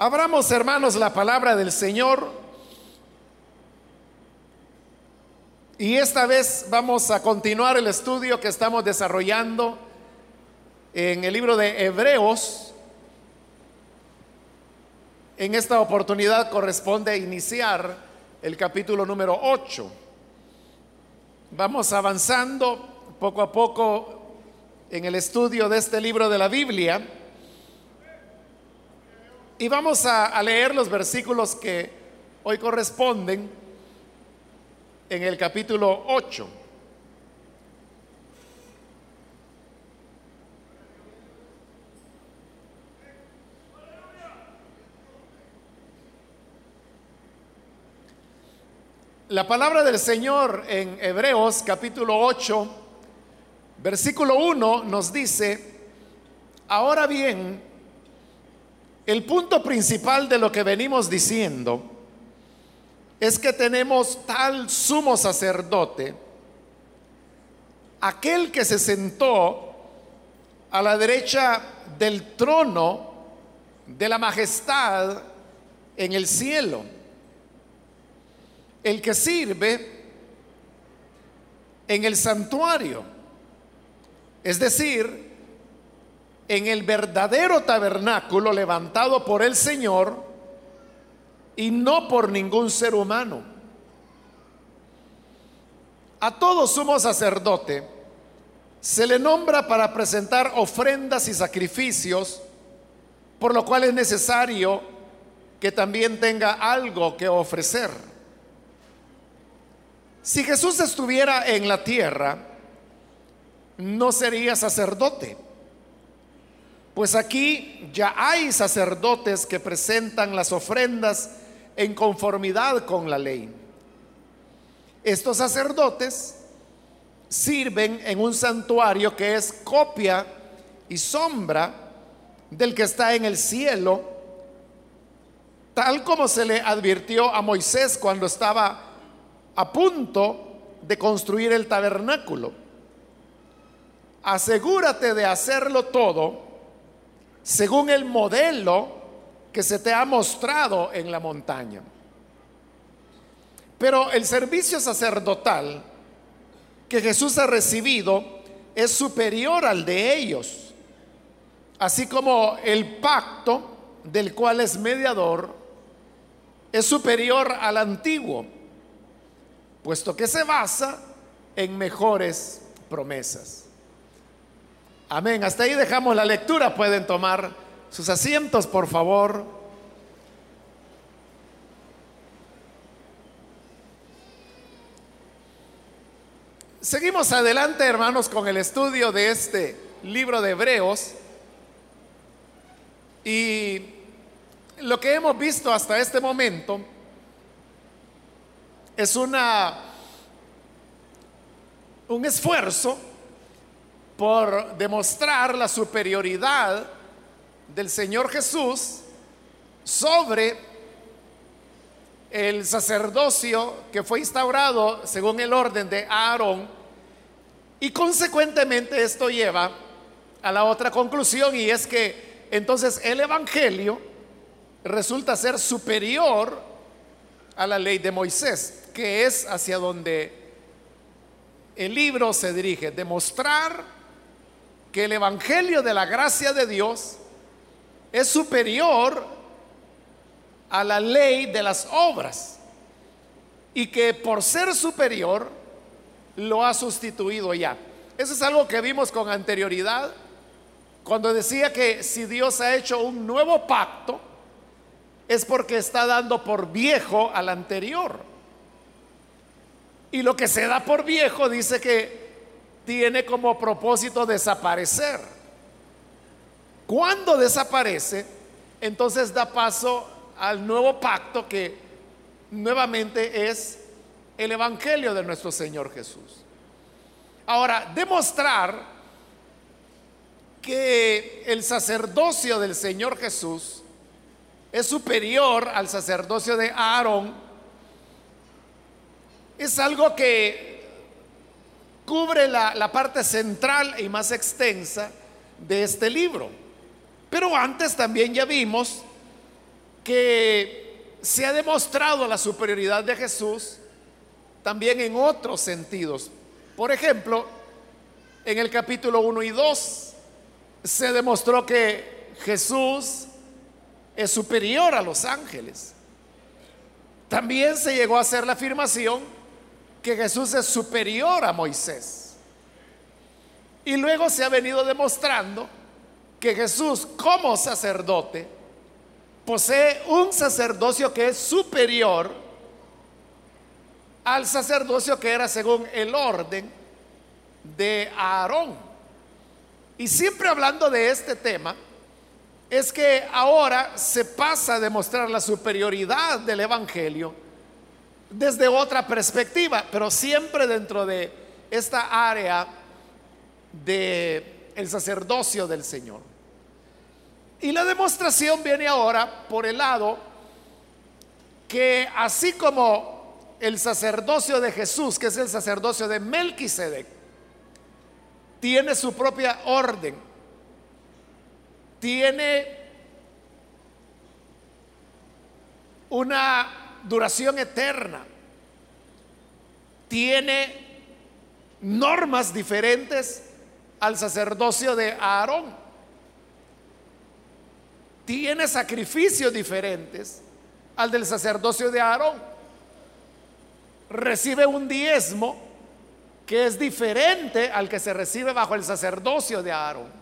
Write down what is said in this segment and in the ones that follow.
Abramos, hermanos, la palabra del Señor. Y esta vez vamos a continuar el estudio que estamos desarrollando en el libro de Hebreos. En esta oportunidad corresponde iniciar el capítulo número 8. Vamos avanzando poco a poco en el estudio de este libro de la Biblia. Y vamos a, leer los versículos que hoy corresponden en el capítulo 8. La palabra del Señor en Hebreos capítulo 8, versículo 1 nos dice, ahora bien, el punto principal de lo que venimos diciendo es que tenemos tal sumo sacerdote, aquel que se sentó a la derecha del trono de la majestad en el cielo. El que sirve en el santuario, es decir, en el verdadero tabernáculo levantado por el Señor y no por ningún ser humano. A todo sumo sacerdote se le nombra para presentar ofrendas y sacrificios, por lo cual es necesario que también tenga algo que ofrecer. Si Jesús estuviera en la tierra, no sería sacerdote. Pues aquí ya hay sacerdotes que presentan las ofrendas en conformidad con la ley. Estos sacerdotes sirven en un santuario que es copia y sombra del que está en el cielo, tal como se le advirtió a Moisés cuando estaba a punto de construir el tabernáculo. Asegúrate de hacerlo todo según el modelo que se te ha mostrado en la montaña. Pero el servicio sacerdotal que Jesús ha recibido es superior al de ellos, así como el pacto del cual es mediador es superior al antiguo puesto que se basa en mejores promesas. Amén. Hasta ahí dejamos la lectura. Pueden tomar sus asientos, por favor. Seguimos adelante, hermanos, con el estudio de este libro de Hebreos. Y lo que hemos visto hasta este momento es una un esfuerzo por demostrar la superioridad del Señor Jesús sobre el sacerdocio que fue instaurado según el orden de Aarón. Y consecuentemente esto lleva a la otra conclusión y es que entonces el Evangelio resulta ser superior a la ley de Moisés que es hacia donde el libro se dirige, demostrar que el Evangelio de la gracia de Dios es superior a la ley de las obras y que por ser superior lo ha sustituido ya. Eso es algo que vimos con anterioridad cuando decía que si Dios ha hecho un nuevo pacto es porque está dando por viejo al anterior. Y lo que se da por viejo dice que tiene como propósito desaparecer. Cuando desaparece, entonces da paso al nuevo pacto que nuevamente es el Evangelio de nuestro Señor Jesús. Ahora, demostrar que el sacerdocio del Señor Jesús es superior al sacerdocio de Aarón, es algo que cubre la, parte central y más extensa de este libro. Pero antes también ya vimos que se ha demostrado la superioridad de Jesús también en otros sentidos. Por ejemplo, en el capítulo 1 y 2 se demostró que Jesús es superior a los ángeles. También se llegó a hacer la afirmación que Jesús es superior a Moisés. Y luego se ha venido demostrando que Jesús como sacerdote posee un sacerdocio que es superior al sacerdocio que era según el orden de Aarón. Y siempre hablando de este tema, es que ahora se pasa a demostrar la superioridad del Evangelio desde otra perspectiva, pero siempre dentro de esta área de el sacerdocio del Señor. Y la demostración viene ahora por el lado que así como el sacerdocio de Jesús, que es el sacerdocio de Melquisedec, tiene su propia orden, tiene una duración eterna, tiene normas diferentes al sacerdocio de Aarón, tiene sacrificios diferentes al del sacerdocio de Aarón, recibe un diezmo que es diferente al que se recibe bajo el sacerdocio de Aarón.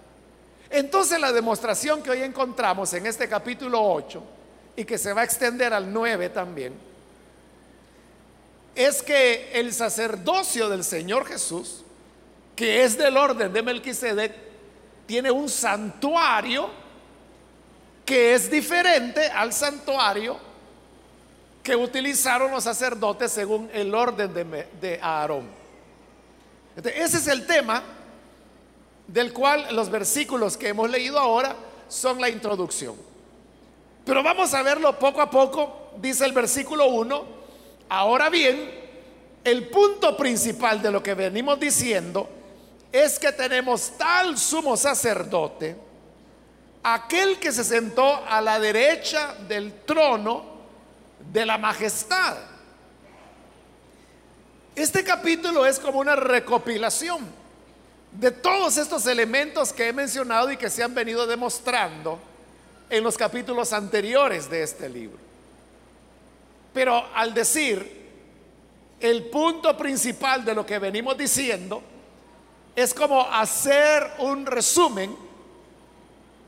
Entonces la demostración que hoy encontramos en este capítulo 8 y que se va a extender al 9 también, es que el sacerdocio del Señor Jesús, que es del orden de Melquisedec, tiene un santuario que es diferente al santuario que utilizaron los sacerdotes según el orden de, de Aarón ese es el tema del cual los versículos que hemos leído ahora son la introducción. Pero vamos a verlo poco a poco, dice el versículo 1. Ahora bien, el punto principal de lo que venimos diciendo es que tenemos tal sumo sacerdote, aquel que se sentó a la derecha del trono de la majestad este capítulo es como una recopilación de todos estos elementos que he mencionado y que se han venido demostrando en los capítulos anteriores de este libro. Pero al decir el punto principal de lo que venimos diciendo, es como hacer un resumen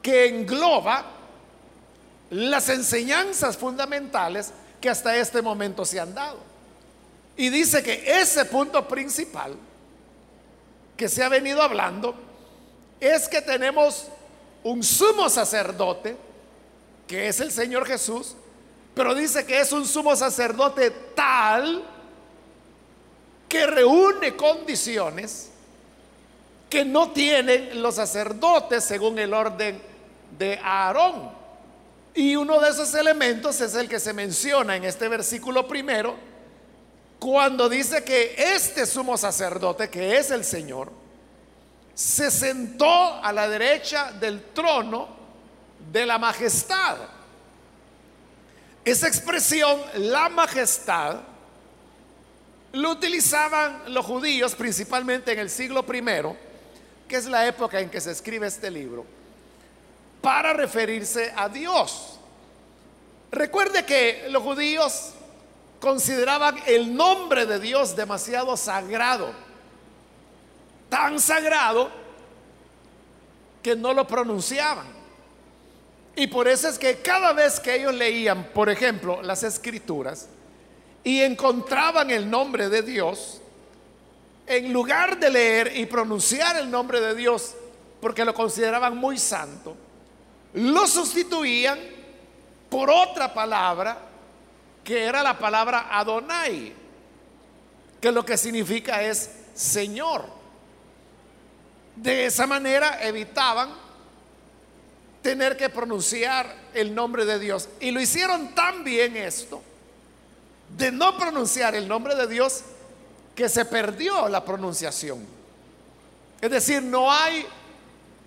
que engloba las enseñanzas fundamentales que hasta este momento se han dado. Y dice que ese punto principal que se ha venido hablando es que tenemos un sumo sacerdote, que es el Señor Jesús, pero dice que es un sumo sacerdote tal que reúne condiciones que no tienen los sacerdotes según el orden de Aarón. Y uno de esos elementos es el que se menciona en este versículo primero, cuando dice que este sumo sacerdote, que es el Señor, se sentó a la derecha del trono de la majestad. Esa expresión, la majestad, lo utilizaban los judíos principalmente en el siglo I, que es la época en que se escribe este libro, para referirse a Dios. Recuerde que los judíos consideraban el nombre de Dios demasiado sagrado, tan sagrado que no lo pronunciaban. Y por eso es que cada vez que ellos leían, por ejemplo, las escrituras y encontraban el nombre de Dios, en lugar de leer y pronunciar el nombre de Dios, porque lo consideraban muy santo, lo sustituían por otra palabra que era la palabra Adonai, que lo que significa es Señor. De esa manera evitaban tener que pronunciar el nombre de Dios. Y lo hicieron tan bien esto, de no pronunciar el nombre de Dios, que se perdió la pronunciación. Es decir, no hay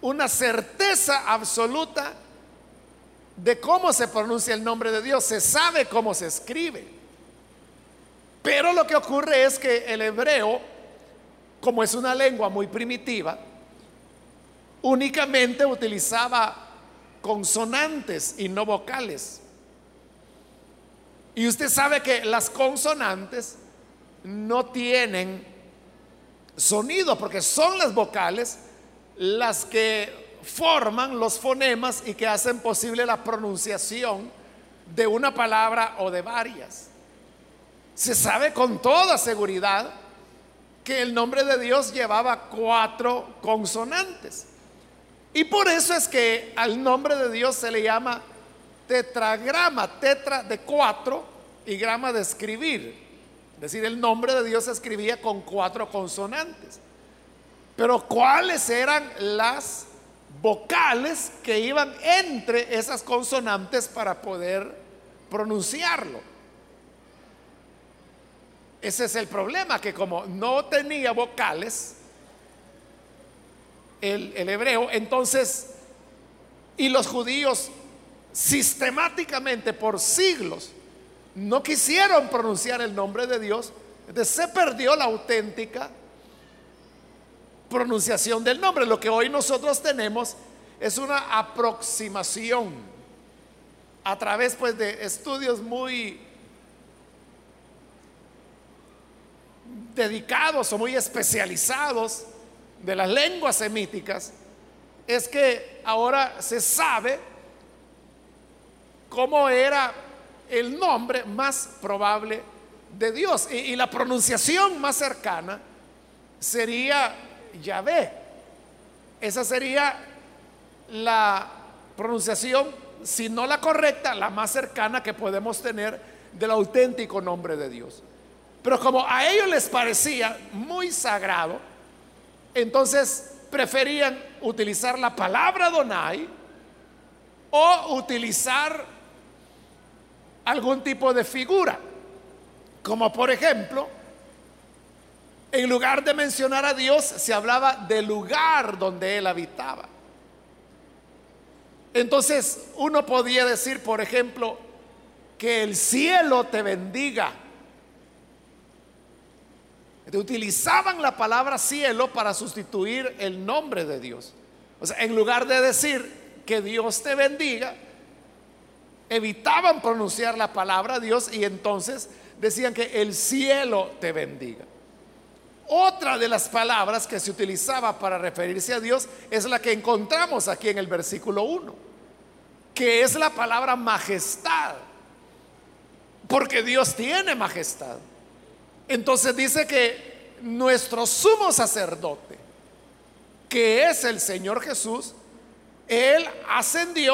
una certeza absoluta de cómo se pronuncia el nombre de Dios, se sabe cómo se escribe. Pero lo que ocurre es que el hebreo, como es una lengua muy primitiva, únicamente utilizaba consonantes y no vocales. Y usted sabe que las consonantes no tienen sonido porque son las vocales las que forman los fonemas y que hacen posible la pronunciación de una palabra o de varias. Se sabe con toda seguridad que el nombre de Dios llevaba cuatro consonantes. Y por eso es que al nombre de Dios se le llama tetragrama, tetra de cuatro y grama de escribir. Es decir, el nombre de Dios se escribía con cuatro consonantes. Pero ¿cuáles eran las vocales que iban entre esas consonantes para poder pronunciarlo? Ese es el problema, que como no tenía vocales, el, hebreo, entonces, y los judíos sistemáticamente por siglos no quisieron pronunciar el nombre de Dios, entonces se perdió la auténtica pronunciación del nombre. Lo que hoy nosotros tenemos es una aproximación a través pues de estudios muy dedicados o muy especializados de las lenguas semíticas es que ahora se sabe cómo era el nombre más probable de Dios. Y, la pronunciación más cercana sería Yahvé. Esa sería la pronunciación, si no la correcta, la más cercana que podemos tener del auténtico nombre de Dios. Pero como a ellos les parecía muy sagrado, entonces preferían utilizar la palabra Donai o utilizar algún tipo de figura. Como por ejemplo, en lugar de mencionar a Dios, se hablaba del lugar donde Él habitaba. Entonces uno podía decir, por ejemplo, que el cielo te bendiga utilizaban la palabra cielo para sustituir el nombre de Dios. O sea, en lugar de decir que Dios te bendiga, evitaban pronunciar la palabra Dios y entonces decían que el cielo te bendiga. Otra de las palabras que se utilizaba para referirse a Dios es la que encontramos aquí en el versículo 1, que es la palabra majestad, porque Dios tiene majestad. Entonces dice que nuestro sumo sacerdote, que es el Señor Jesús, Él ascendió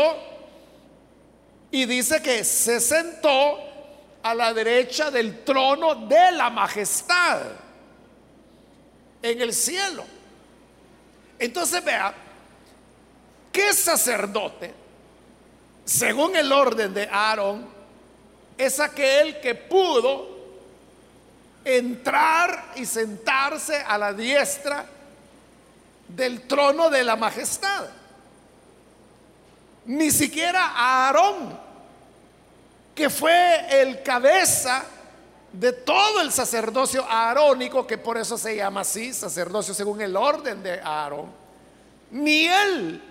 y dice que se sentó a la derecha del trono de la majestad en el cielo. Entonces vea, ¿qué sacerdote, según el orden de Aarón, es aquel que pudo entrar y sentarse a la diestra del trono de la majestad. Ni siquiera Aarón, que fue el cabeza de todo el sacerdocio aarónico, que por eso se llama así, sacerdocio según el orden de Aarón, ni él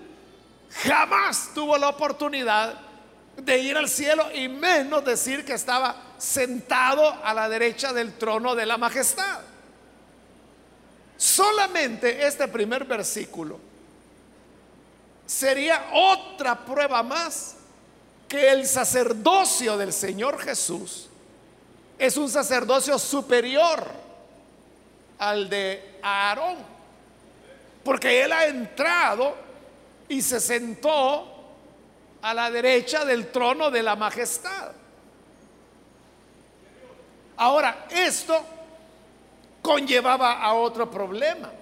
jamás tuvo la oportunidad de ir al cielo y menos decir que estaba sentado a la derecha del trono de la majestad. Solamente este primer versículo sería otra prueba más que el sacerdocio del Señor Jesús es un sacerdocio superior al de Aarón, porque él ha entrado y se sentó a la derecha del trono de la majestad. Ahora, esto conllevaba a otro problema.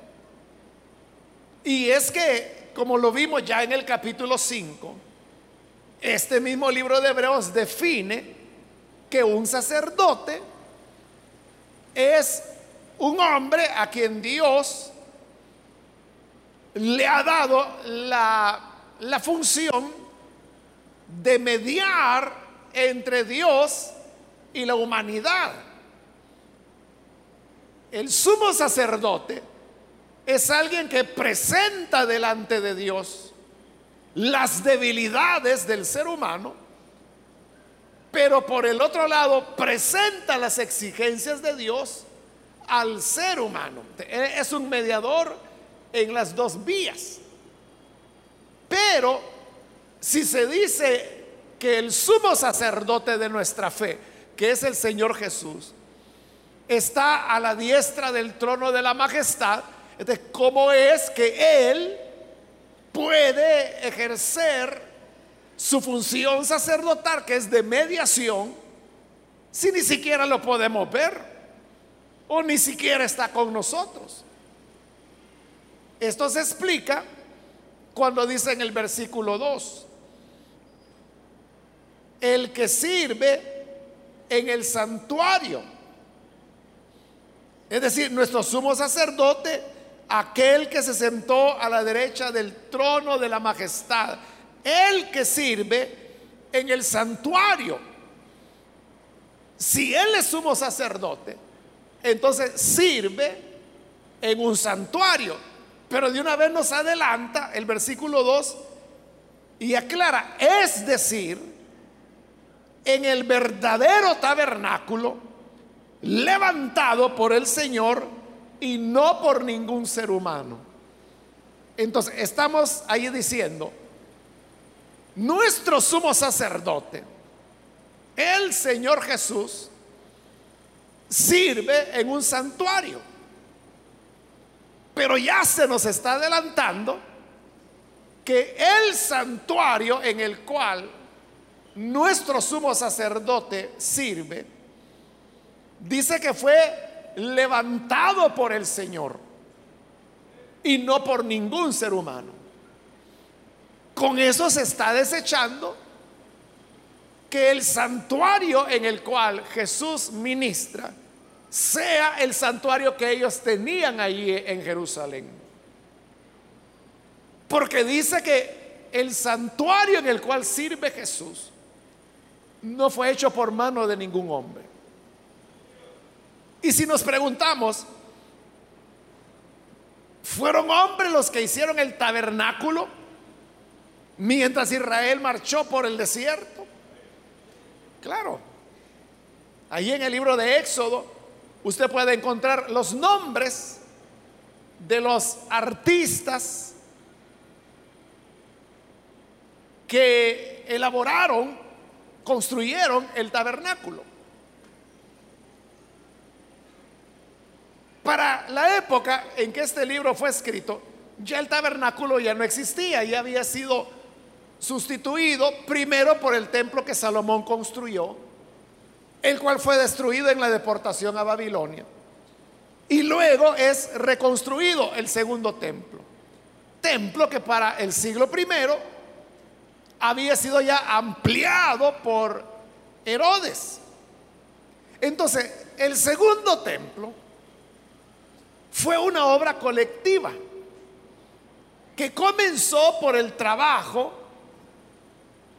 Y es que, como lo vimos ya en el capítulo 5, este mismo libro de Hebreos define que un sacerdote es un hombre a quien Dios le ha dado la, la función de mediar entre Dios y la humanidad. El sumo sacerdote es alguien que presenta delante de Dios las debilidades del ser humano, pero por el otro lado presenta las exigencias de Dios al ser humano. Es un mediador en las dos vías. Pero si se dice que el sumo sacerdote de nuestra fe, que es el Señor Jesús, está a la diestra del trono de la majestad, entonces, ¿cómo es que Él puede ejercer su función sacerdotal, que es de mediación, si ni siquiera lo podemos ver o ni siquiera está con nosotros? Esto se explica cuando dice en el versículo 2, el que sirve en el santuario, es decir, nuestro sumo sacerdote, aquel que se sentó a la derecha del trono de la majestad, el que sirve en el santuario. Si él es sumo sacerdote, entonces sirve en un santuario. Pero de una vez nos adelanta el versículo 2 y aclara, es decir, en el verdadero tabernáculo levantado por el Señor y no por ningún ser humano. Entonces, estamos ahí diciendo, nuestro sumo sacerdote, el Señor Jesús, sirve en un santuario. Pero ya se nos está adelantando que el santuario en el cual nuestro sumo sacerdote sirve, dice que fue levantado por el Señor y no por ningún ser humano. Con eso se está desechando que el santuario en el cual Jesús ministra sea el santuario que ellos tenían allí en Jerusalén. Porque dice que el santuario en el cual sirve Jesús no fue hecho por mano de ningún hombre. Y si nos preguntamos, ¿fueron hombres los que hicieron el tabernáculo mientras Israel marchó por el desierto? Claro. Allí en el libro de Éxodo usted puede encontrar los nombres de los artistas que elaboraron, construyeron el tabernáculo. Para la época en que este libro fue escrito, ya el tabernáculo ya no existía, ya había sido sustituido primero por el templo que Salomón construyó el cual fue destruido en la deportación a Babilonia. Y luego es reconstruido el segundo templo. Templo que para el siglo primero había sido ya ampliado por Herodes. Entonces, el segundo templo fue una obra colectiva que comenzó por el trabajo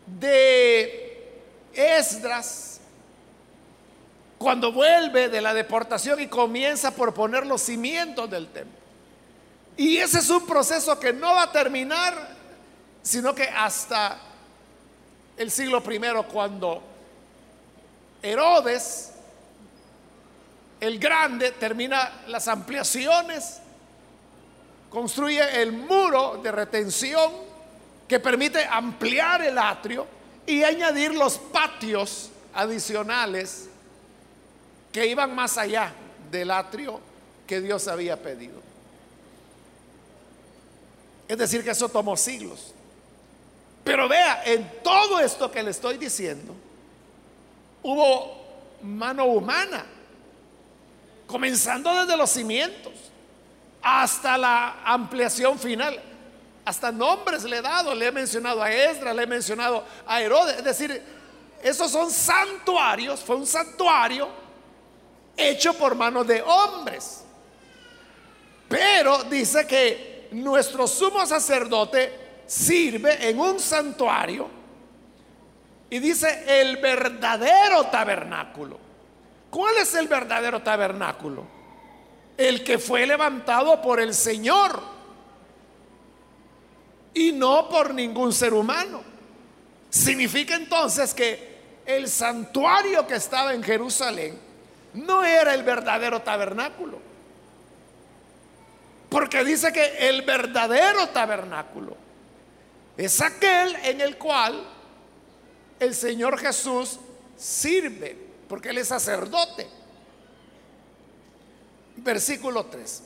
de Esdras, cuando vuelve de la deportación y comienza por poner los cimientos del templo. Y ese es un proceso que no va a terminar, sino que hasta el siglo primero, cuando Herodes, el grande, termina las ampliaciones, construye el muro de retención que permite ampliar el atrio y añadir los patios adicionales que iban más allá del atrio que Dios había pedido. Es decir, que eso tomó siglos. Pero vea, en todo esto que le estoy diciendo, hubo mano humana, comenzando desde los cimientos hasta la ampliación final. Hasta nombres le he dado, le he mencionado a Esdras, le he mencionado a Herodes. Es decir, esos son santuarios, fue un santuario hecho por manos de hombres. Pero dice que nuestro sumo sacerdote sirve en un santuario Y dice el verdadero tabernáculo. ¿Cuál es el verdadero tabernáculo? El que fue levantado por el Señor y no por ningún ser humano. Significa entonces que el santuario que estaba en Jerusalén no era el verdadero tabernáculo. Porque dice que el verdadero tabernáculo es aquel en el cual el Señor Jesús sirve, porque Él es sacerdote. Versículo 3.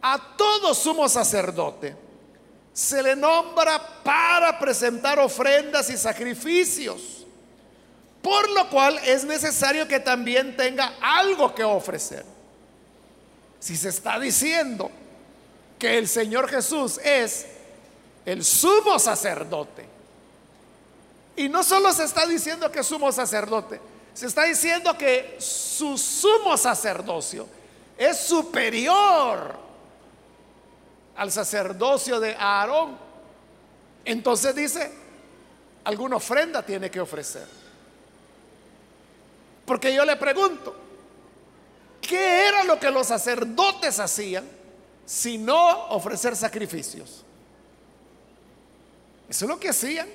A todo sumo sacerdote se le nombra para presentar ofrendas y sacrificios, por lo cual es necesario que también tenga algo que ofrecer. Si se está diciendo que el Señor Jesús es el sumo sacerdote, y no solo se está diciendo que es sumo sacerdote, se está diciendo que su sumo sacerdocio es superior al sacerdocio de Aarón. Entonces dice, alguna ofrenda tiene que ofrecer. Porque yo le pregunto, ¿Qué era lo que los sacerdotes hacían si no ofrecer sacrificios? Eso es lo que hacían.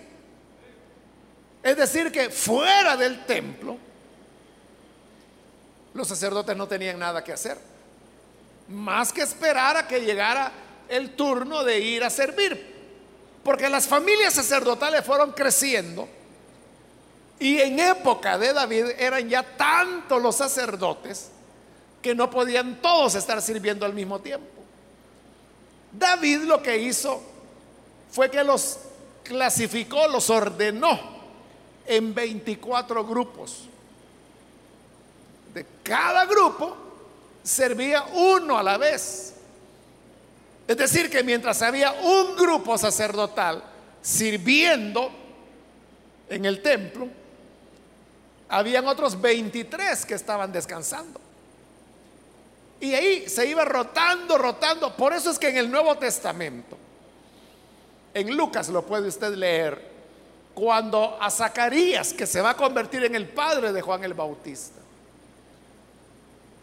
Es decir, que fuera del templo, los sacerdotes no tenían nada que hacer. Más que esperar a que llegara el turno de ir a servir. Porque las familias sacerdotales fueron creciendo. Y en época de David eran ya tantos los sacerdotes que no podían todos estar sirviendo al mismo tiempo. David lo que hizo fue que los clasificó, los ordenó en 24 grupos. De cada grupo servía uno a la vez. Es decir, que mientras había un grupo sacerdotal sirviendo en el templo, habían otros 23 que estaban descansando. Y ahí se iba rotando, rotando. Por eso es que en el Nuevo Testamento, en Lucas lo puede usted leer, cuando a Zacarías, que se va a convertir en el padre de Juan el Bautista,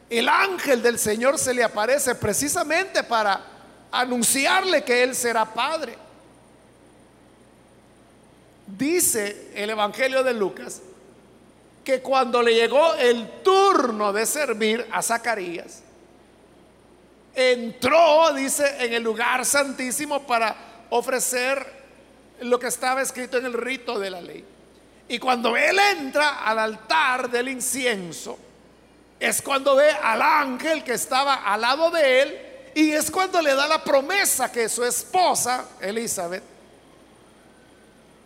el ángel del Señor se le aparece precisamente para anunciarle que él será padre. Dice el Evangelio de Lucas que cuando le llegó el turno de servir a Zacarías, entró, dice, en el lugar santísimo para ofrecer lo que estaba escrito en el rito de la ley. Y cuando él entra al altar del incienso, es cuando ve al ángel que estaba al lado de él y es cuando le da la promesa que su esposa, Elizabeth,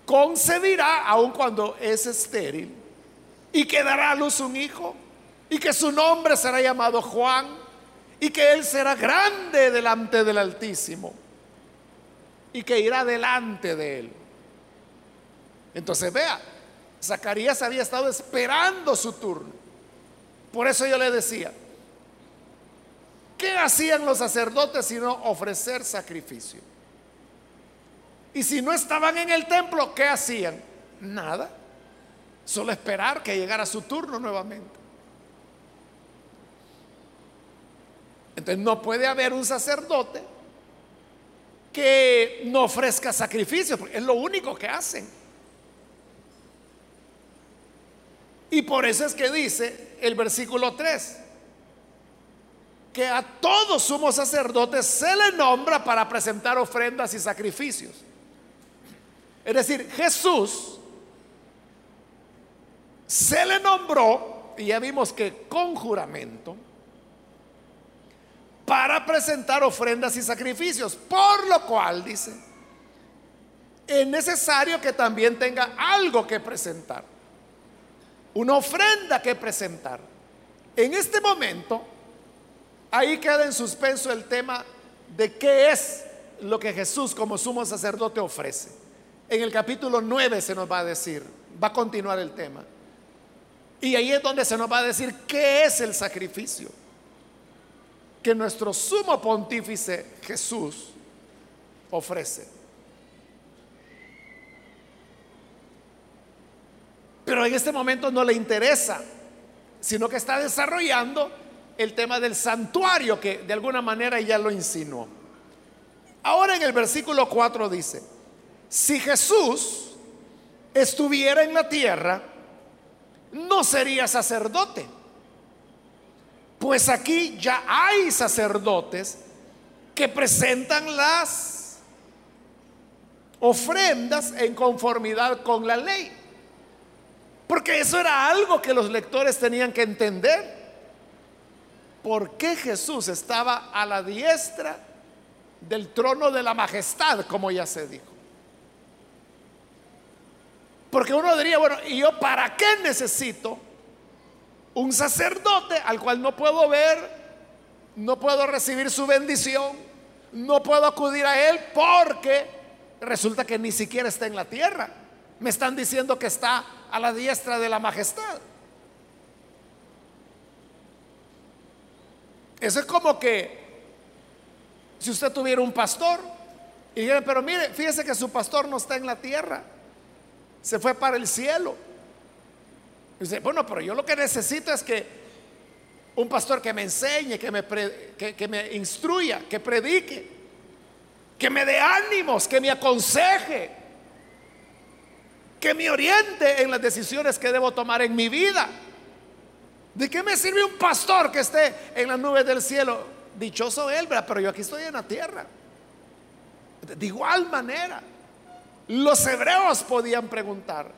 concebirá aun cuando es estéril y que dará a luz un hijo y que su nombre será llamado Juan y que Él será grande delante del Altísimo y que irá delante de Él. Entonces vea, Zacarías había estado esperando su turno. Por eso yo le decía, ¿qué hacían los sacerdotes sino ofrecer sacrificio? Y si no estaban en el templo, ¿qué hacían? Nada. Solo esperar que llegara su turno nuevamente. Entonces no puede haber un sacerdote que no ofrezca sacrificio, porque es lo único que hacen. Y por eso es que dice el versículo 3, que a todos sumos sacerdotes se le nombra para presentar ofrendas y sacrificios. Es decir, Jesús se le nombró, y ya vimos que con juramento, para presentar ofrendas y sacrificios. Por lo cual, dice, es necesario que también tenga algo que presentar. Una ofrenda que presentar. En este momento, ahí queda en suspenso el tema de qué es lo que Jesús como sumo sacerdote ofrece. En el capítulo 9 se nos va a decir, va a continuar el tema. Y ahí es donde se nos va a decir qué es el sacrificio que nuestro sumo pontífice Jesús ofrece. Pero en este momento no le interesa, sino que está desarrollando el tema del santuario que de alguna manera ya lo insinuó. Ahora en el versículo 4 dice, si Jesús estuviera en la tierra, no sería sacerdote. Pues aquí ya hay sacerdotes que presentan las ofrendas en conformidad con la ley. Porque eso era algo que los lectores tenían que entender. ¿Por qué Jesús estaba a la diestra del trono de la majestad, como ya se dijo? Porque uno diría, bueno, ¿y yo para qué necesito un sacerdote al cual no puedo ver, no puedo recibir su bendición, no puedo acudir a él porque resulta que ni siquiera está en la tierra? Me están diciendo que está a la diestra de la majestad. Eso es como que si usted tuviera un pastor y dijera, pero mire, fíjese que su pastor no está en la tierra se fue para el cielo. Dice, bueno, pero yo lo que necesito es que un pastor que me enseñe, que me, que, me instruya, que predique, que me dé ánimos, que me aconseje, que me oriente en las decisiones que debo tomar en mi vida. ¿De qué me sirve un pastor que esté en las nubes del cielo? Dichoso él, pero yo aquí estoy en la tierra. De igual manera. Los hebreos podían preguntar,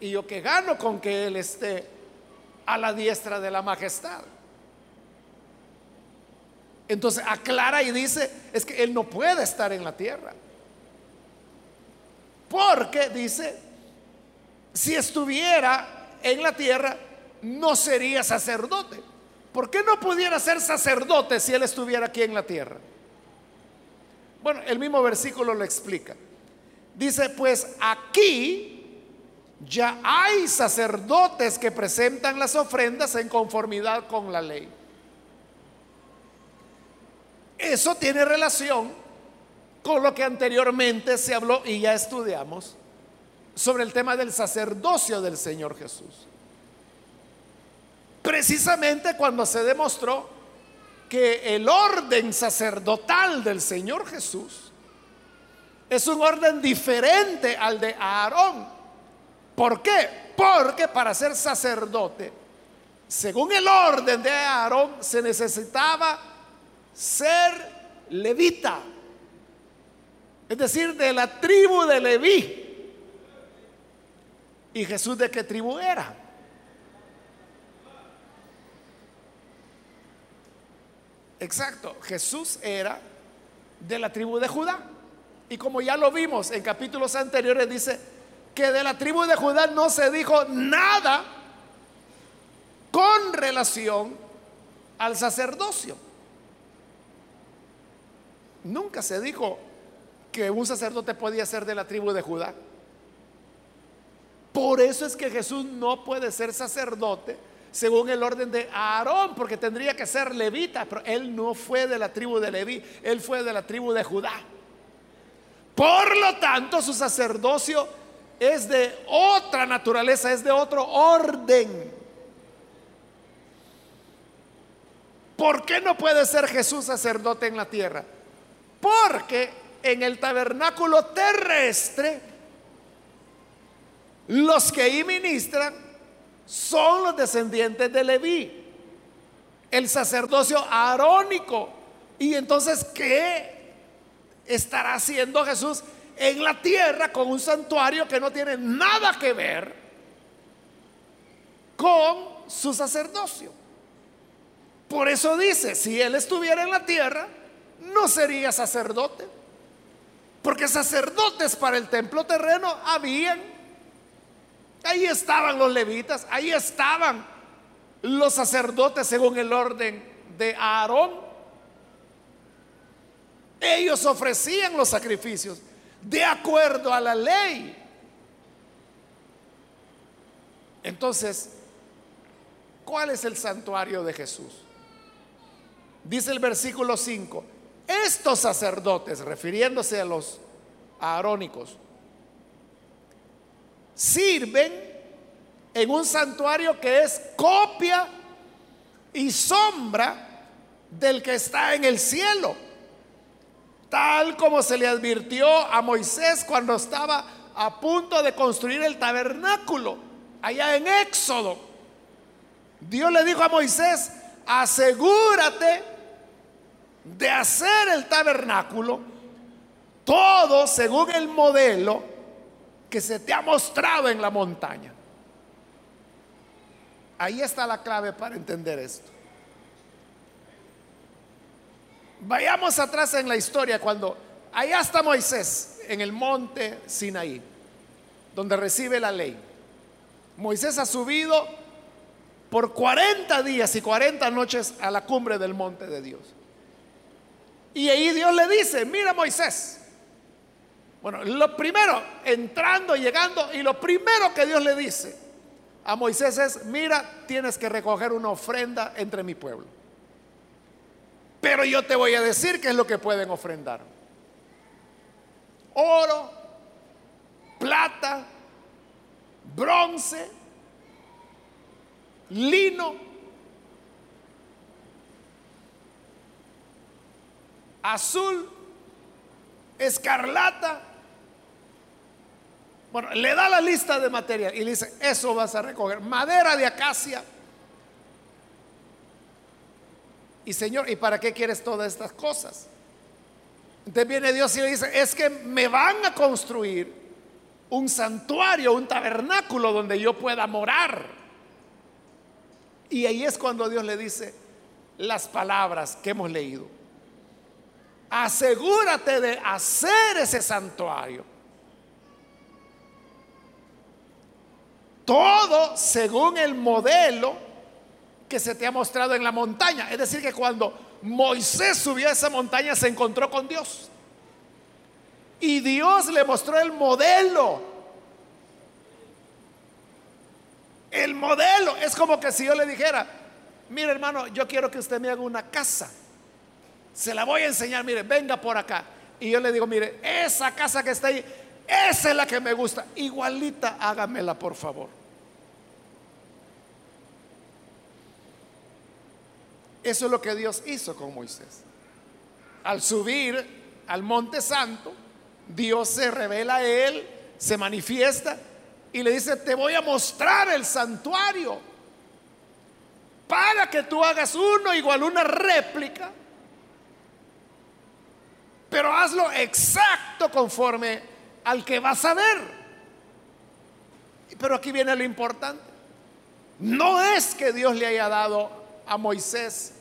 ¿y yo qué gano con que Él esté a la diestra de la majestad? Entonces aclara y dice, es que Él no puede estar en la tierra. Porque dice, si estuviera en la tierra, no sería sacerdote. ¿Por qué no pudiera ser sacerdote si Él estuviera aquí en la tierra? Bueno, el mismo versículo lo explica. Dice, pues aquí ya hay sacerdotes que presentan las ofrendas en conformidad con la ley. Eso tiene relación con lo que anteriormente se habló y ya estudiamos sobre el tema del sacerdocio del Señor Jesús. Precisamente cuando se demostró que el orden sacerdotal del Señor Jesús es un orden diferente al de Aarón. ¿Por qué? Porque para ser sacerdote, según el orden de Aarón, se necesitaba ser levita. Es decir, de la tribu de Leví. ¿Y Jesús de qué tribu era? Exacto, Jesús era de la tribu de Judá. Y como ya lo vimos en capítulos anteriores, dice que de la tribu de Judá no se dijo nada con relación al sacerdocio. Nunca se dijo que un sacerdote podía ser de la tribu de Judá. Por eso es que Jesús no puede ser sacerdote según el orden de Aarón, porque tendría que ser levita, pero él no fue de la tribu de Leví, él fue de la tribu de Judá. Por lo tanto, su sacerdocio es de otra naturaleza, es de otro orden. ¿Por qué no puede ser Jesús sacerdote en la tierra? Porque en el tabernáculo terrestre, los que ahí ministran son los descendientes de Leví, el sacerdocio arónico. Y entonces, ¿qué estará haciendo Jesús en la tierra con un santuario que no tiene nada que ver con su sacerdocio. Por eso dice, si él estuviera en la tierra, no sería sacerdote. Porque sacerdotes para el templo terreno habían. Ahí estaban los levitas, ahí estaban los sacerdotes según el orden de Aarón. Ellos ofrecían los sacrificios de acuerdo a la ley. Entonces, ¿cuál es el santuario de Jesús? Dice el versículo 5, estos sacerdotes, refiriéndose a los aarónicos, sirven en un santuario que es copia y sombra del que está en el cielo, tal como se le advirtió a Moisés cuando estaba a punto de construir el tabernáculo, allá en Éxodo. Dios le dijo a Moisés, asegúrate de hacer el tabernáculo, todo según el modelo que se te ha mostrado en la montaña. Ahí está la clave para entender esto. Vayamos atrás en la historia cuando allá está Moisés en el monte Sinaí, donde recibe la ley. Moisés ha subido por 40 días y 40 noches a la cumbre del monte de Dios. Y ahí Dios le dice, mira Moisés. Bueno, lo primero, entrando, llegando, y lo primero que Dios le dice a Moisés es, mira, tienes que recoger una ofrenda entre mi pueblo. Pero yo te voy a decir qué es lo que pueden ofrendar. Oro, plata, bronce, lino, azul, escarlata. Bueno, le da la lista de material y le dice, eso vas a recoger. Madera de acacia, Y Señor, ¿y para qué quieres todas estas cosas? Entonces viene Dios y le dice, es que me van a construir un santuario, un tabernáculo donde yo pueda morar. Y ahí es cuando Dios le dice las palabras que hemos leído. Asegúrate de hacer ese santuario. Todo según el modelo que se te ha mostrado en la montaña. Es decir, que cuando Moisés subió a esa montaña se encontró con Dios. Y Dios le mostró el modelo. El modelo. Es como que si yo le dijera, mire hermano, yo quiero que usted me haga una casa. Se la voy a enseñar, mire, venga por acá. Y yo le digo, mire, esa casa que está ahí, esa es la que me gusta. Igualita, hágamela, por favor. Eso es lo que Dios hizo con Moisés. Al subir al monte santo, Dios se revela a él, se manifiesta y le dice, te voy a mostrar el santuario para que tú hagas uno igual una réplica, pero hazlo exacto conforme al que vas a ver. Pero aquí viene lo importante. No es que Dios le haya dado a Moisés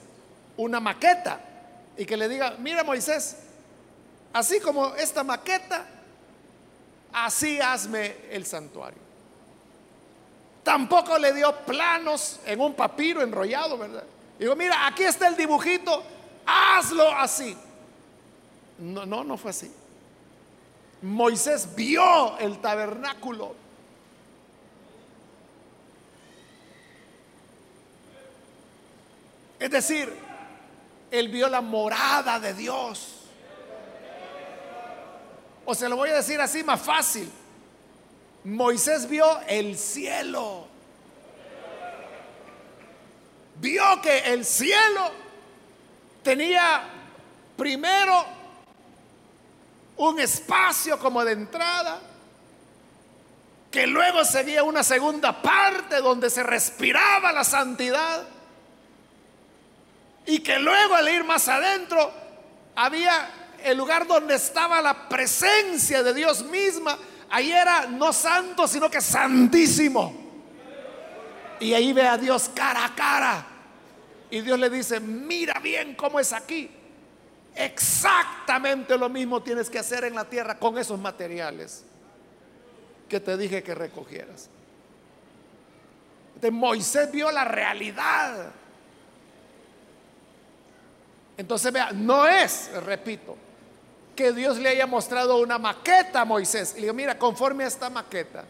una maqueta y que le diga, mira Moisés, así como esta maqueta, así hazme el santuario. Tampoco le dio planos en un papiro enrollado, ¿verdad? Digo, mira, aquí está el dibujito, hazlo así. No, no, no fue así. Moisés vio el tabernáculo Es decir, él vio la morada de Dios. O se lo voy a decir así más fácil. Moisés vio el cielo. Vio que el cielo tenía primero un espacio como de entrada, que luego seguía una segunda parte donde se respiraba la santidad y que luego al ir más adentro había el lugar donde estaba la presencia de Dios misma. Ahí era no santo, sino que santísimo. Y ahí ve a Dios cara a cara. Y Dios le dice, mira bien cómo es aquí. Exactamente lo mismo tienes que hacer en la tierra con esos materiales que te dije que recogieras. De Moisés vio la realidad entonces vea, no es, repito, que Dios le haya mostrado una maqueta a Moisés. Y le digo, mira, conforme a esta maqueta,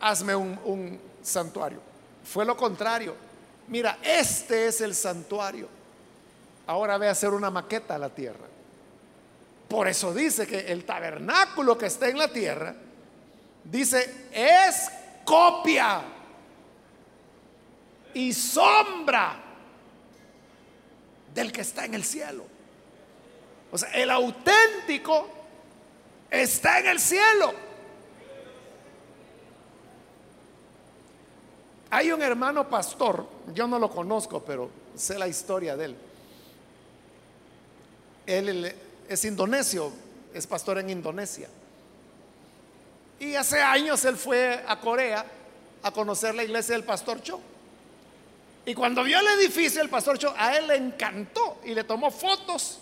hazme un, un santuario. Fue lo contrario. Mira, este es el santuario. Ahora ve a hacer una maqueta a la tierra. Por eso dice que el tabernáculo que está en la tierra, dice, es copia y sombra del que está en el cielo. O sea, el auténtico está en el cielo. Hay un hermano pastor, yo no lo conozco, pero sé la historia de él. Él es indonesio, es pastor en Indonesia. Y hace años él fue a Corea a conocer la iglesia del pastor Cho. Y cuando vio el edificio, el pastor Cho, a él le encantó y le tomó fotos.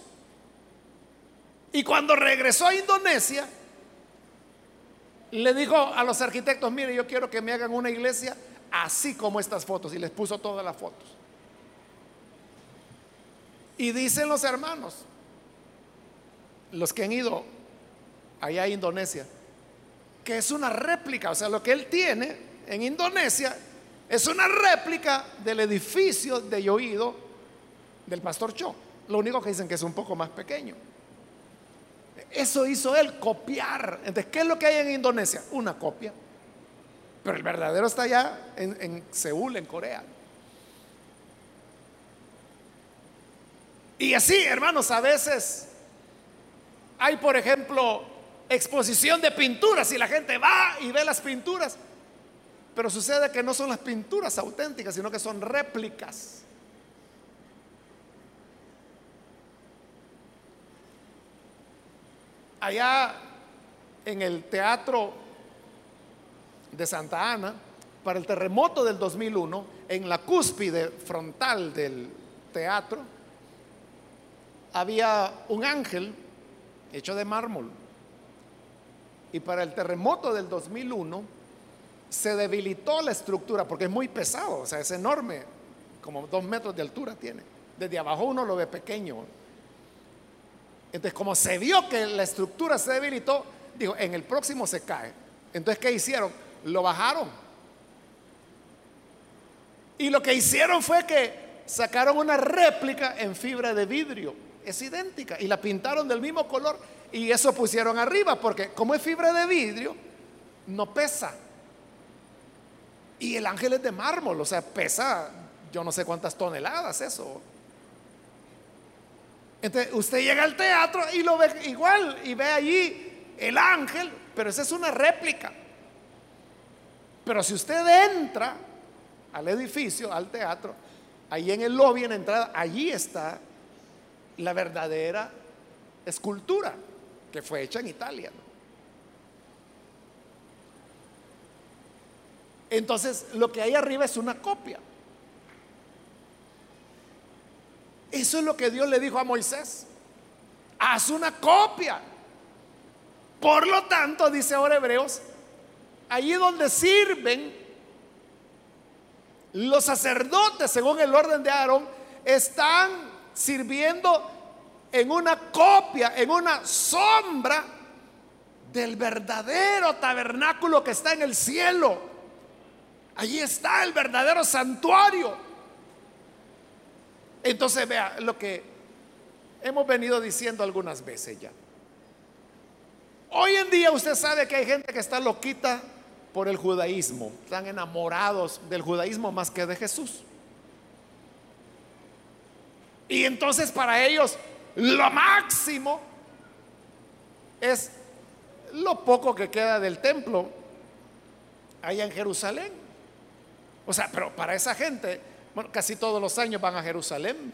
Y cuando regresó a Indonesia, le dijo a los arquitectos, mire, yo quiero que me hagan una iglesia así como estas fotos. Y les puso todas las fotos. Y dicen los hermanos, los que han ido allá a Indonesia, que es una réplica, o sea, lo que él tiene en Indonesia es una réplica del edificio de Yoído del pastor Cho. Lo único que dicen que es un poco más pequeño. Eso hizo él, copiar. Entonces, ¿qué es lo que hay en Indonesia? Una copia. Pero el verdadero está allá en, en Seúl, en Corea. Y así, hermanos, a veces hay, por ejemplo, exposición de pinturas y la gente va y ve las pinturas. Pero sucede que no son las pinturas auténticas, sino que son réplicas. Allá en el teatro de Santa Ana, para el terremoto del 2001, en la cúspide frontal del teatro, había un ángel hecho de mármol. Y para el terremoto del 2001 se debilitó la estructura porque es muy pesado, o sea, es enorme, como dos metros de altura tiene. Desde abajo uno lo ve pequeño. Entonces, como se vio que la estructura se debilitó, digo, en el próximo se cae. Entonces, ¿qué hicieron? Lo bajaron. Y lo que hicieron fue que sacaron una réplica en fibra de vidrio es idéntica y la pintaron del mismo color y eso pusieron arriba porque como es fibra de vidrio, no pesa. Y el ángel es de mármol, o sea, pesa yo no sé cuántas toneladas eso. Entonces usted llega al teatro y lo ve igual y ve allí el ángel, pero esa es una réplica. Pero si usted entra al edificio, al teatro, ahí en el lobby, en entrada, allí está la verdadera escultura que fue hecha en Italia. Entonces, lo que hay arriba es una copia. Eso es lo que Dios le dijo a Moisés. Haz una copia. Por lo tanto, dice ahora Hebreos, allí donde sirven los sacerdotes, según el orden de Aarón, están sirviendo en una copia, en una sombra del verdadero tabernáculo que está en el cielo. Allí está el verdadero santuario. Entonces vea lo que hemos venido diciendo algunas veces ya. Hoy en día usted sabe que hay gente que está loquita por el judaísmo, están enamorados del judaísmo más que de Jesús. Y entonces para ellos lo máximo es lo poco que queda del templo allá en Jerusalén. O sea, pero para esa gente, bueno, casi todos los años van a Jerusalén,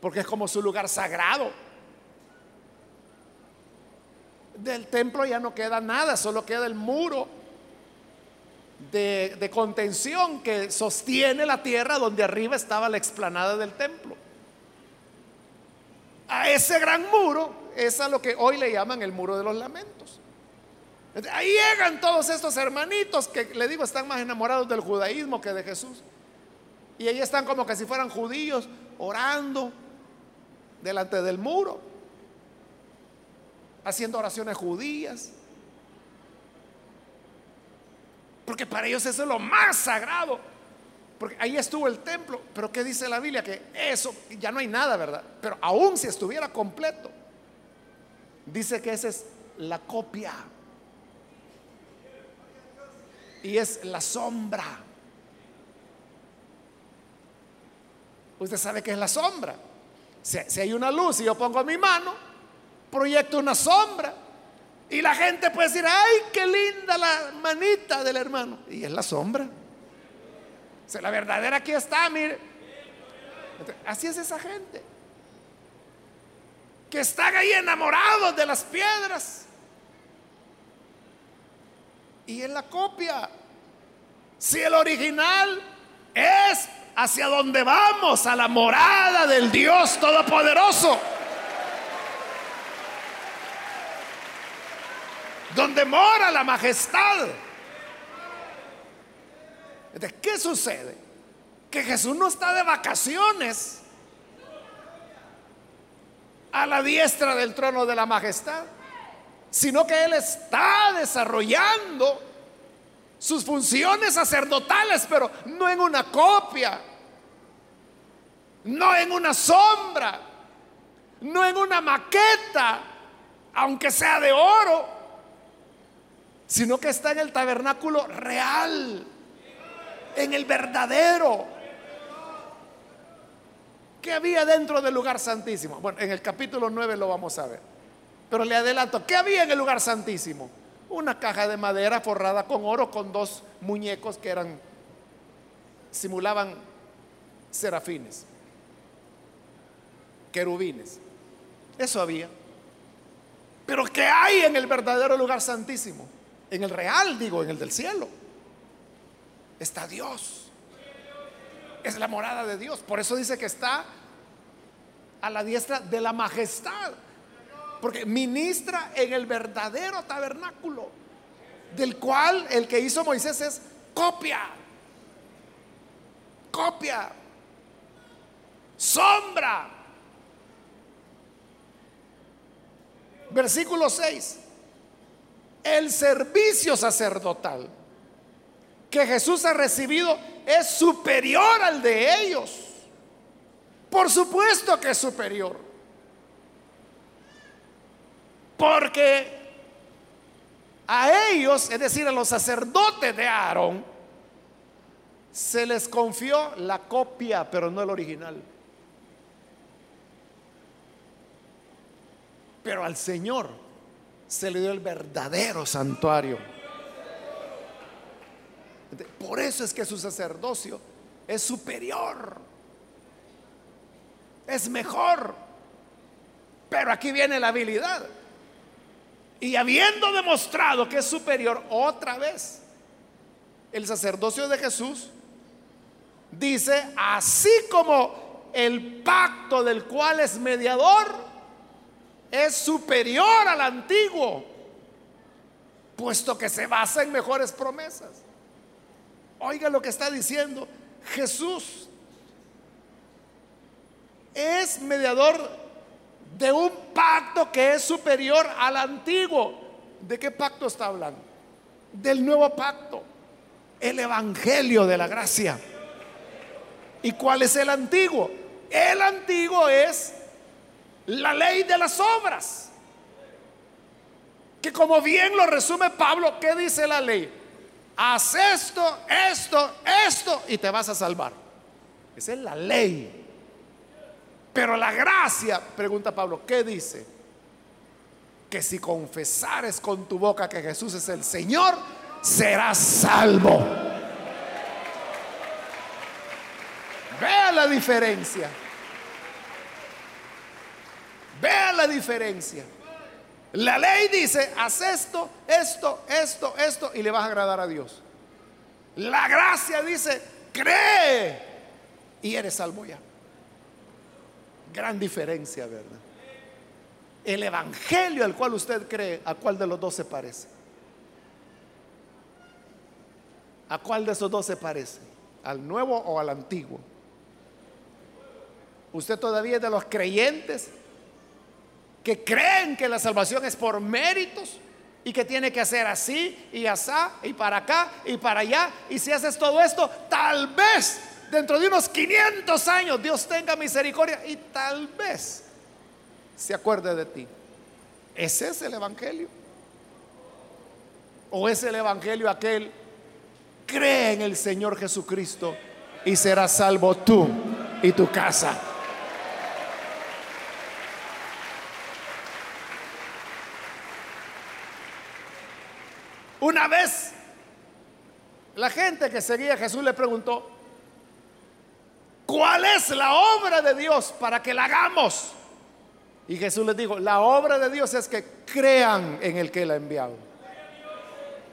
porque es como su lugar sagrado. Del templo ya no queda nada, solo queda el muro de, de contención que sostiene la tierra donde arriba estaba la explanada del templo a ese gran muro es a lo que hoy le llaman el muro de los lamentos. Ahí llegan todos estos hermanitos que le digo están más enamorados del judaísmo que de Jesús. Y ahí están como que si fueran judíos orando delante del muro, haciendo oraciones judías. Porque para ellos eso es lo más sagrado. Porque ahí estuvo el templo, pero ¿qué dice la Biblia? Que eso, ya no hay nada, ¿verdad? Pero aún si estuviera completo, dice que esa es la copia. Y es la sombra. usted sabe que es la sombra. Si, hay una luz y yo pongo mi mano, proyecto una sombra. Y la gente puede decir, ay, qué linda la manita del hermano. Y es la sombra. La verdadera aquí está, mire. Así es esa gente. Que están ahí enamorados de las piedras. Y en la copia. Si el original es hacia donde vamos, a la morada del Dios Todopoderoso. donde mora la majestad. ¿Qué sucede? Que Jesús no está de vacaciones a la diestra del trono de la majestad, sino que Él está desarrollando sus funciones sacerdotales, pero no en una copia, no en una sombra, no en una maqueta, aunque sea de oro, sino que está en el tabernáculo real, en el verdadero. ¿Qué había dentro del lugar santísimo? Bueno, en el capítulo 9 lo vamos a ver. Pero le adelanto, ¿qué había en el lugar santísimo? Una caja de madera forrada con oro con dos muñecos que eran simulaban serafines, querubines. Eso había. Pero ¿qué hay en el verdadero lugar santísimo? En el real, digo, en el del cielo. Está Dios. Es la morada de Dios. Por eso dice que está a la diestra de la majestad. Porque ministra en el verdadero tabernáculo. Del cual el que hizo Moisés es copia. Copia. Sombra. Versículo 6 el servicio sacerdotal que Jesús ha recibido es superior al de ellos. Por supuesto que es superior. Porque a ellos, es decir, a los sacerdotes de Aarón, se les confió la copia, pero no el original. Pero al Señor se le dio el verdadero santuario. Por eso es que su sacerdocio es superior, es mejor. Pero aquí viene la habilidad. Y habiendo demostrado que es superior otra vez, el sacerdocio de Jesús dice, así como el pacto del cual es mediador, es superior al antiguo, puesto que se basa en mejores promesas. Oiga lo que está diciendo Jesús. Es mediador de un pacto que es superior al antiguo. ¿De qué pacto está hablando? Del nuevo pacto. El Evangelio de la Gracia. ¿Y cuál es el antiguo? El antiguo es la ley de las obras. Que como bien lo resume Pablo, ¿qué dice la ley? Haz esto, esto, esto y te vas a salvar. Esa es la ley. Pero la gracia, pregunta Pablo, ¿qué dice? Que si confesares con tu boca que Jesús es el Señor, serás salvo. Vea la diferencia. Vea la diferencia. La ley dice, haz esto, esto, esto, esto, y le vas a agradar a Dios. La gracia dice, cree y eres salvo ya. Gran diferencia, ¿verdad? El evangelio al cual usted cree, ¿a cuál de los dos se parece? ¿A cuál de esos dos se parece? ¿Al nuevo o al antiguo? ¿Usted todavía es de los creyentes que creen que la salvación es por méritos y que tiene que hacer así y asá y para acá y para allá. Y si haces todo esto, tal vez dentro de unos 500 años Dios tenga misericordia y tal vez se acuerde de ti. ¿Ese es el Evangelio? ¿O es el Evangelio aquel, cree en el Señor Jesucristo y serás salvo tú y tu casa. Una vez, la gente que seguía a Jesús le preguntó, ¿cuál es la obra de Dios para que la hagamos? Y Jesús les dijo, la obra de Dios es que crean en el que la ha enviado.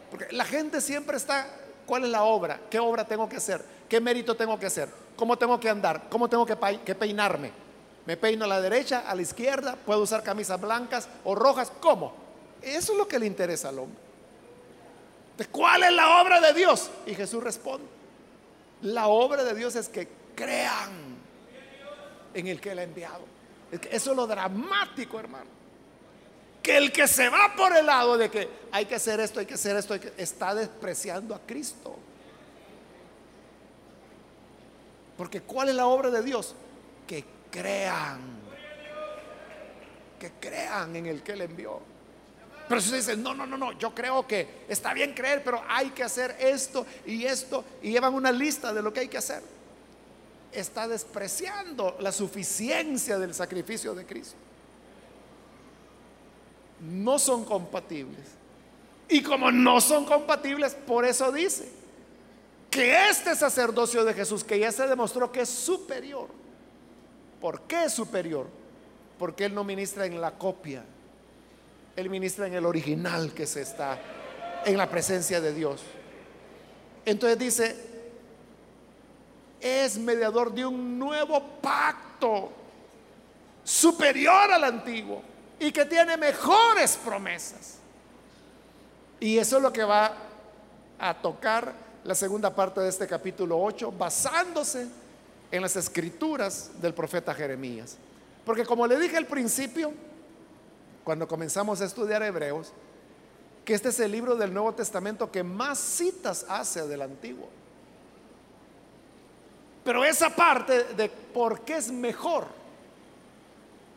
Porque la gente siempre está, ¿cuál es la obra? ¿Qué obra tengo que hacer? ¿Qué mérito tengo que hacer? ¿Cómo tengo que andar? ¿Cómo tengo que, peinarme? ¿Me peino a la derecha, a la izquierda? ¿Puedo usar camisas blancas o rojas? ¿Cómo? Eso es lo que le interesa al hombre. ¿Cuál es la obra de Dios? Y Jesús responde, la obra de Dios es que crean en el que le ha enviado. Eso es lo dramático, hermano. Que el que se va por el lado de que hay que hacer esto, hay que hacer esto, está despreciando a Cristo. Porque ¿cuál es la obra de Dios? Que crean. Que crean en el que le envió. Pero si dicen, no, no, no, no, yo creo que está bien creer, pero hay que hacer esto y esto, y llevan una lista de lo que hay que hacer, está despreciando la suficiencia del sacrificio de Cristo. No son compatibles. Y como no son compatibles, por eso dice que este sacerdocio de Jesús, que ya se demostró que es superior, ¿por qué es superior? Porque Él no ministra en la copia él ministra en el original que se está en la presencia de Dios. Entonces dice, es mediador de un nuevo pacto superior al antiguo y que tiene mejores promesas. Y eso es lo que va a tocar la segunda parte de este capítulo 8, basándose en las escrituras del profeta Jeremías. Porque como le dije al principio, cuando comenzamos a estudiar Hebreos, que este es el libro del Nuevo Testamento que más citas hace del Antiguo. Pero esa parte de por qué es mejor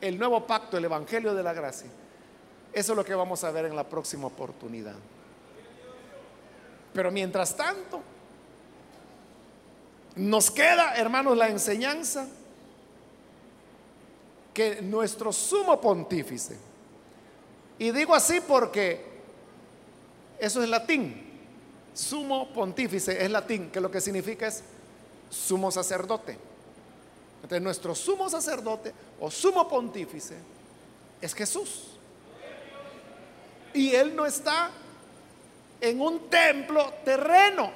el nuevo pacto, el Evangelio de la Gracia, eso es lo que vamos a ver en la próxima oportunidad. Pero mientras tanto, nos queda, hermanos, la enseñanza que nuestro sumo pontífice, y digo así porque eso es latín. Sumo pontífice es latín, que lo que significa es sumo sacerdote. Entonces nuestro sumo sacerdote o sumo pontífice es Jesús. Y Él no está en un templo terreno.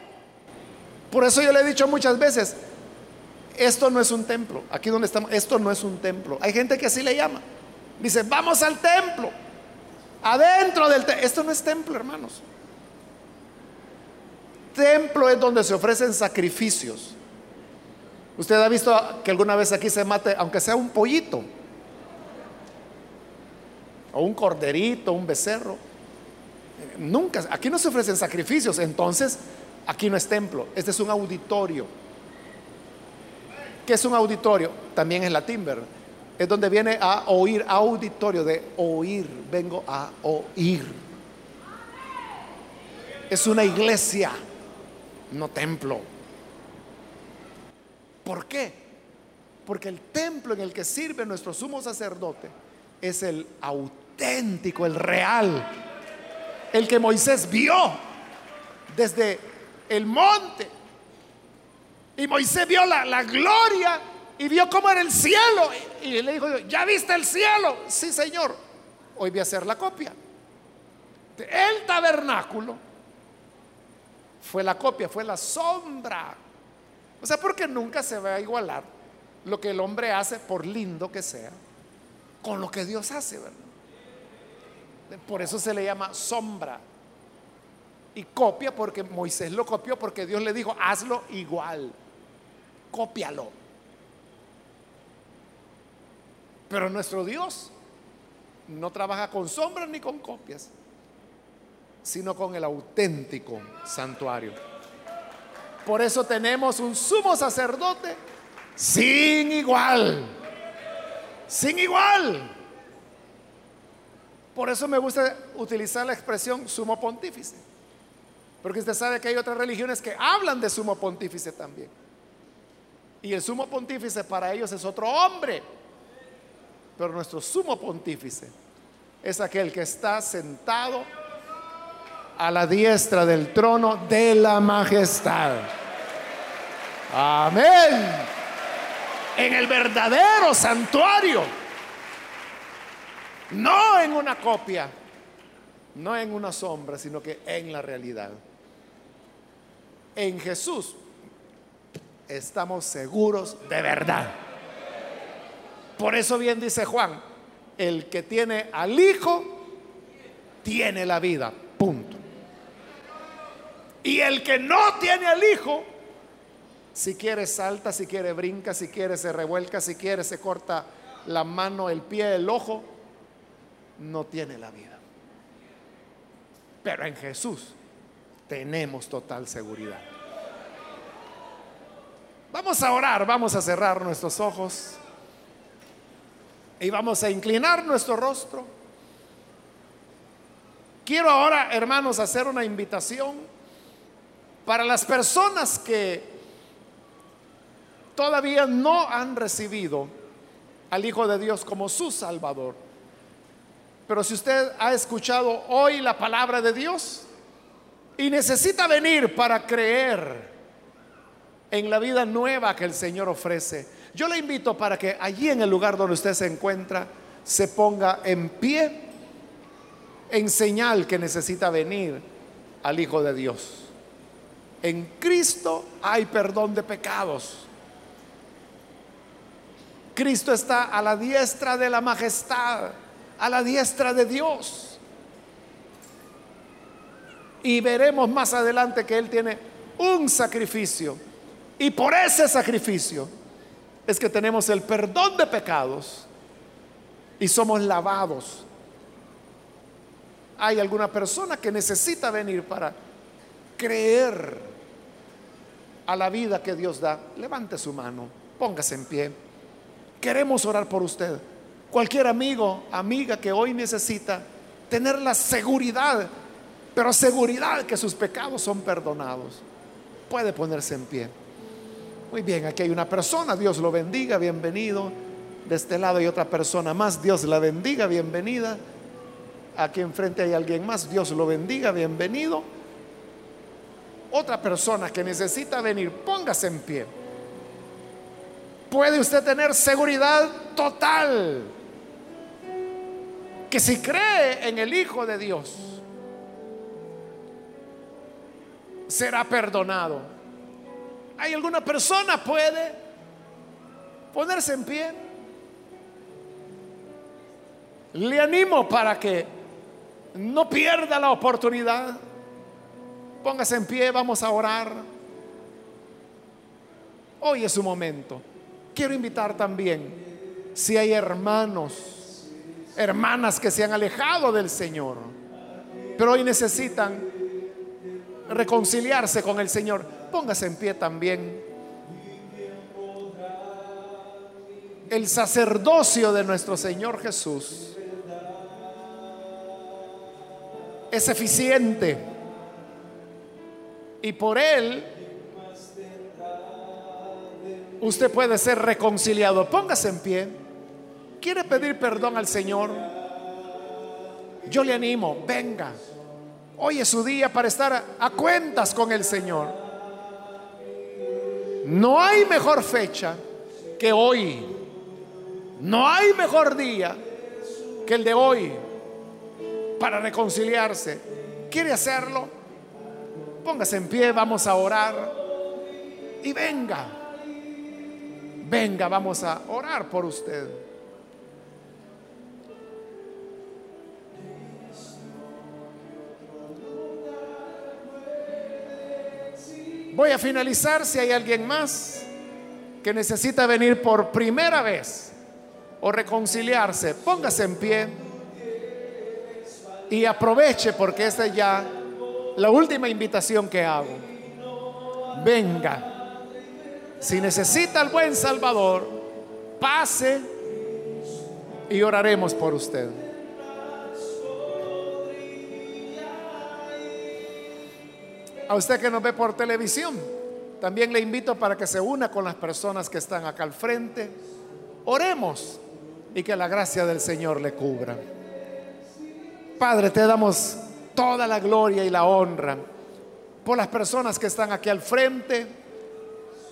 Por eso yo le he dicho muchas veces, esto no es un templo. Aquí donde estamos, esto no es un templo. Hay gente que así le llama. Dice, vamos al templo. Adentro del templo. Esto no es templo, hermanos. Templo es donde se ofrecen sacrificios. Usted ha visto que alguna vez aquí se mate, aunque sea un pollito, o un corderito, un becerro. Nunca, aquí no se ofrecen sacrificios, entonces aquí no es templo, este es un auditorio. ¿Qué es un auditorio? También es latín, ¿verdad? es donde viene a oír, auditorio de oír, vengo a oír. Es una iglesia, no templo. ¿Por qué? Porque el templo en el que sirve nuestro sumo sacerdote es el auténtico, el real, el que Moisés vio desde el monte. Y Moisés vio la, la gloria y vio cómo era el cielo. Y le dijo, ¿ya viste el cielo? Sí, Señor. Hoy voy a hacer la copia. El tabernáculo fue la copia, fue la sombra. O sea, porque nunca se va a igualar lo que el hombre hace, por lindo que sea, con lo que Dios hace, ¿verdad? Por eso se le llama sombra. Y copia porque Moisés lo copió porque Dios le dijo, hazlo igual, cópialo. Pero nuestro Dios no trabaja con sombras ni con copias, sino con el auténtico santuario. Por eso tenemos un sumo sacerdote sin igual, sin igual. Por eso me gusta utilizar la expresión sumo pontífice, porque usted sabe que hay otras religiones que hablan de sumo pontífice también. Y el sumo pontífice para ellos es otro hombre. Pero nuestro sumo pontífice es aquel que está sentado a la diestra del trono de la majestad. Amén. En el verdadero santuario. No en una copia, no en una sombra, sino que en la realidad. En Jesús estamos seguros de verdad. Por eso bien dice Juan, el que tiene al Hijo, tiene la vida. Punto. Y el que no tiene al Hijo, si quiere salta, si quiere brinca, si quiere se revuelca, si quiere se corta la mano, el pie, el ojo, no tiene la vida. Pero en Jesús tenemos total seguridad. Vamos a orar, vamos a cerrar nuestros ojos y vamos a inclinar nuestro rostro. Quiero ahora, hermanos, hacer una invitación para las personas que todavía no han recibido al Hijo de Dios como su Salvador. Pero si usted ha escuchado hoy la palabra de Dios y necesita venir para creer en la vida nueva que el Señor ofrece, yo le invito para que allí en el lugar donde usted se encuentra se ponga en pie en señal que necesita venir al Hijo de Dios. En Cristo hay perdón de pecados. Cristo está a la diestra de la majestad a la diestra de Dios. Y veremos más adelante que Él tiene un sacrificio. Y por ese sacrificio es que tenemos el perdón de pecados y somos lavados. Hay alguna persona que necesita venir para creer a la vida que Dios da. Levante su mano, póngase en pie. Queremos orar por usted. Cualquier amigo, amiga que hoy necesita tener la seguridad, pero seguridad que sus pecados son perdonados, puede ponerse en pie. Muy bien, aquí hay una persona, Dios lo bendiga, bienvenido. De este lado hay otra persona más, Dios la bendiga, bienvenida. Aquí enfrente hay alguien más, Dios lo bendiga, bienvenido. Otra persona que necesita venir, póngase en pie. Puede usted tener seguridad total que si cree en el Hijo de Dios, será perdonado. ¿Hay alguna persona puede ponerse en pie? Le animo para que no pierda la oportunidad. Póngase en pie, vamos a orar. Hoy es su momento. Quiero invitar también, si hay hermanos, hermanas que se han alejado del Señor, pero hoy necesitan reconciliarse con el Señor. Póngase en pie también. El sacerdocio de nuestro Señor Jesús es eficiente y por él usted puede ser reconciliado. Póngase en pie quiere pedir perdón al Señor, yo le animo, venga. Hoy es su día para estar a cuentas con el Señor. No hay mejor fecha que hoy. No hay mejor día que el de hoy para reconciliarse. ¿Quiere hacerlo? Póngase en pie, vamos a orar. Y venga, venga, vamos a orar por usted. Voy a finalizar si hay alguien más que necesita venir por primera vez o reconciliarse. Póngase en pie y aproveche porque esta es ya la última invitación que hago. Venga. Si necesita al buen Salvador, pase y oraremos por usted. A usted que nos ve por televisión, también le invito para que se una con las personas que están acá al frente. Oremos y que la gracia del Señor le cubra. Padre, te damos toda la gloria y la honra por las personas que están aquí al frente,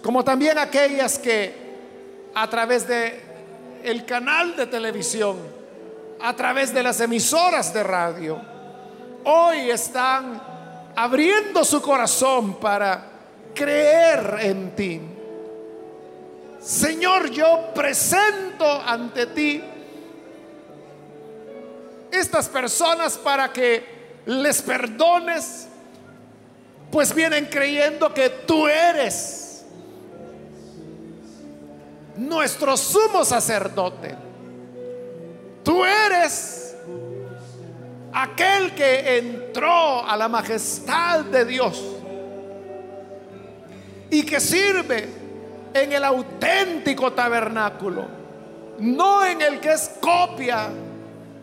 como también aquellas que a través de el canal de televisión, a través de las emisoras de radio, hoy están abriendo su corazón para creer en ti. Señor, yo presento ante ti estas personas para que les perdones, pues vienen creyendo que tú eres nuestro sumo sacerdote. Tú eres aquel que entró a la majestad de Dios y que sirve en el auténtico tabernáculo, no en el que es copia,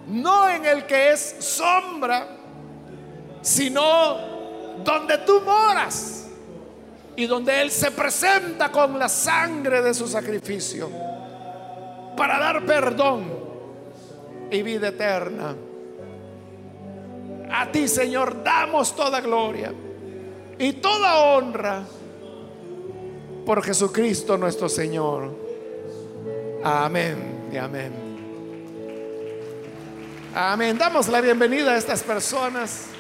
no en el que es sombra, sino donde tú moras y donde Él se presenta con la sangre de su sacrificio para dar perdón y vida eterna. A ti, Señor, damos toda gloria y toda honra por Jesucristo nuestro Señor. Amén y amén. Amén. Damos la bienvenida a estas personas.